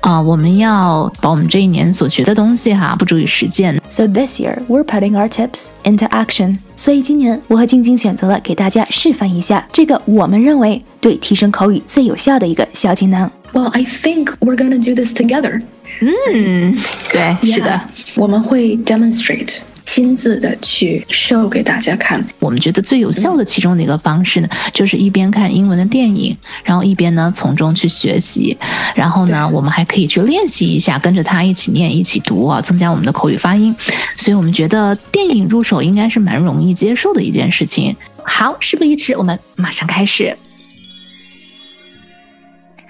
啊，我们要把我们这一年所学的东西哈，付诸于实践。So this year we're putting our tips into action。所以今年我和晶晶选择了给大家示范一下这个我们认为对提升口语最有效的一个小技能。Well, I think we're gonna do this together. 嗯，对，是的我们会 demonstrate 亲自的去 show 给大家看。我们觉得最有效的其中的一个方式呢，就是一边看英文的电影，然后一边呢从中去学习，然后呢，我们还可以去练习一下，跟着他一起念、一起读啊，增加我们的口语发音。所以我们觉得电影入手应该是蛮容易接受的一件事情。好，事不宜迟，我们马上开始。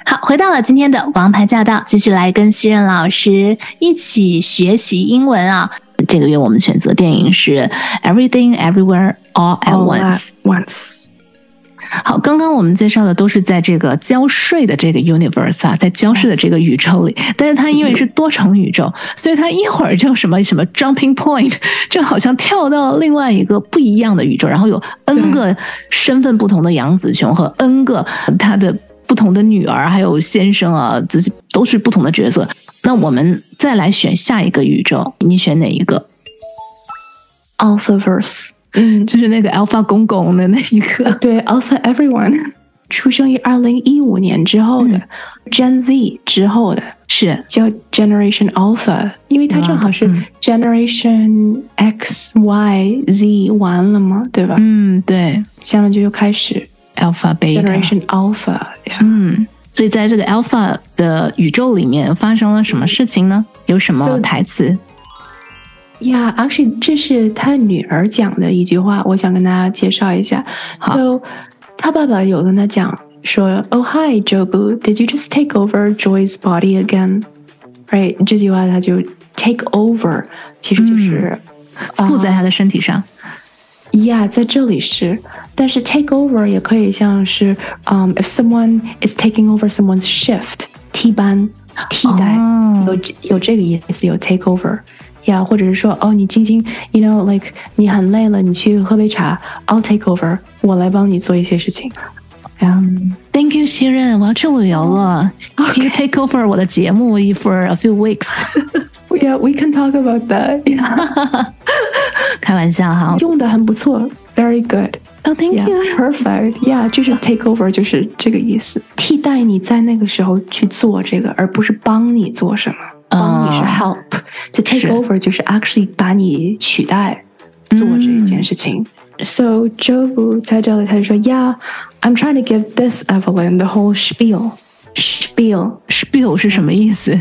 好，回到了今天的王牌驾到，继续来跟西任老师一起学习英文啊。这个月我们选择电影是《Everything Everywhere All at Once》。once. 好，刚刚我们介绍的都是在这个交税的这个 universe 啊，在交税的这个宇宙里，但是它因为是多重宇宙，所以它一会儿就什么什么 jumping point，就好像跳到另外一个不一样的宇宙，然后有 n 个身份不同的杨紫琼和 n 个他的不同的女儿，还有先生啊，自己都是不同的角色。那我们再来选下一个宇宙，你选哪一个？Alphaverse，嗯，就是那个 Alpha 公公的那一个。对，Alpha Everyone，出生于二零一五年之后的、Gen Z 之后的，是叫 Generation Alpha，因为它正好是嗯 Generation X、Y、Z 完了嘛，对吧？嗯，对下面就又开始，Alpha Beta。Generation Alpha，嗯，所以在这个 Alpha 的宇宙里面发生了什么事情呢？有什么台词？Yeah, actually，这是他女儿讲的一句话，我想跟大家介绍一下。So，他爸爸有跟他讲说，Oh hi, Jobu, did you just take over Joy's body again? Right，这句话他就 take over，其实就是、附在他的身体上。Yeah，在这里是，但是 take over 也可以像是，嗯、i f someone is taking over someone's shift，替班、替代，哦有这有这个意思，有 take over。呀，或者是说，哦，你晶晶，you know like 你很累了，你去喝杯茶，I'll take over，我来帮你做一些事情。呀、 Thank you，西任，我要去旅游了。Can you take over 我的节目 for a few weeks？ yeah, we can talk about that. Yeah. 开玩笑哈。用的很不错，very good。哦，Thank Yeah, you。perfect. Yeah，就是 take over，就是这个意思，替代你在那个时候去做这个，而不是帮你做什么。帮你是哦 help，to take over 就是 actually 把你取代做这一件事情。So Job 在这里他就说，Yeah, I'm trying to give this Evelyn the whole spiel. Spiel. Spiel 是什么意思？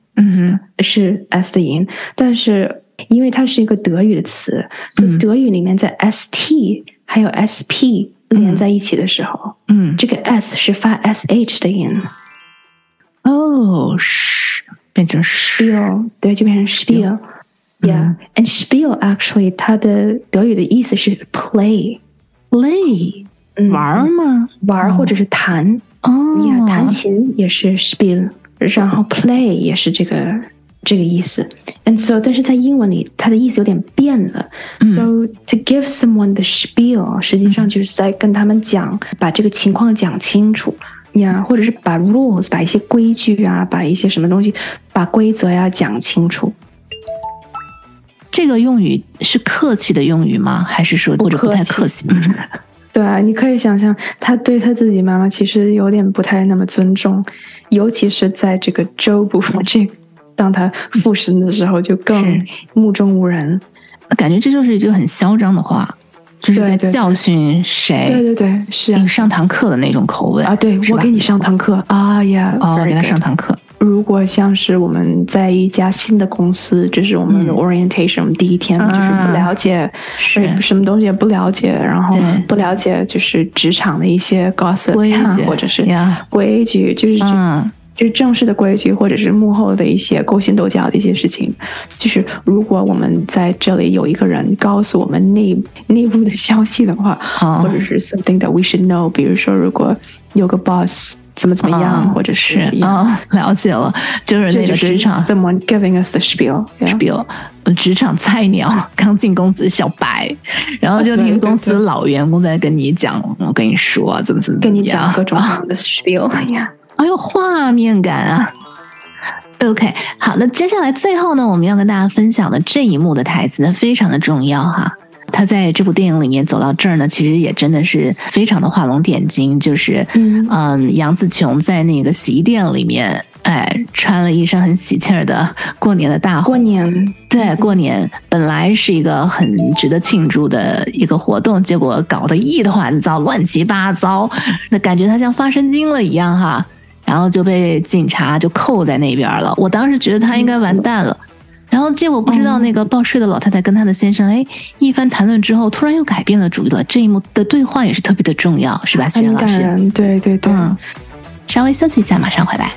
嗯哼，是 s 的音，但是因为它是一个德语的词，所以德语里面在 st 还有 sp 连在一起的时候，嗯，这个 s 是发 sh 的音哦，是变成是，spiel，对，就变成 spiel。Yeah，and spiel actually 它的德语的意思是 play，play 嗯。玩儿吗？玩儿或者是弹。哦，呀，弹琴也是 spiel，然后 play 也是这个这个意思。And so，但是在英文里，它的意思有点变了。So to give someone the spiel，实际上就是在跟他们讲，把这个情况讲清楚呀，或者是把 rules，把一些规矩啊，把一些什么东西，把规则呀讲清楚。这个用语是客气的用语吗？还是说或者不太客气？对啊，你可以想象，他对他自己妈妈其实有点不太那么尊重，尤其是在这个周部分这当他复审的时候就更目中无人。感觉这就是一句很嚣张的话，就是在教训谁，对对对，是你上堂课的那种口吻啊，对我给你上堂课。啊呀，哦，very 给他上堂课，如果像是我们在一家新的公司，就是我们 orientation，、我们第一天就是不了解，什么东西也不了解，然后不了解就是职场的一些 gossip 或者是呀。规矩，就是、嗯，就是正式的规矩，或者是幕后的一些勾心斗角的一些事情。就是如果我们在这里有一个人告诉我们内内部的消息的话，哦或者是 something that we should know，比如说如果有个 boss 怎么怎么样，嗯或者是一样哦，了解了，就是那个职场。someone giving us the 如职场菜鸟 刚进公司小白，然后就听公司老员工在跟你讲，我跟你说怎么怎么怎跟你么样讲各种啊的 spiel，哎呀，哎呦画面感啊。OK，好，那接下来最后呢，我们要跟大家分享的这一幕的台词呢，非常的重要哈。他在这部电影里面走到这儿呢，其实也真的是非常的画龙点睛，就是嗯。嗯，杨紫琼在那个洗衣店里面，哎，穿了一身很喜庆儿的过年的大过红年。对，过年本来是一个很值得庆祝的一个活动，结果搞得一团糟，乱七八糟，那感觉他像发神经了一样哈，然后就被警察就扣在那边了。我当时觉得他应该完蛋了，然后结果不知道那个报税的老太太跟她的先生，哎，一番谈论之后，突然又改变了主意了。这一幕的对话也是特别的重要，是吧，谢很老师？感人，对对对。嗯，稍微休息一下，马上回来。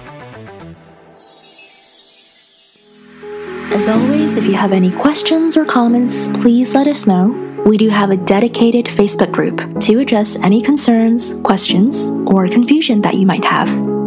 As always, if you have any questions or comments, please let us know. We do have a dedicated Facebook group to address any concerns, questions, or confusion that you might have.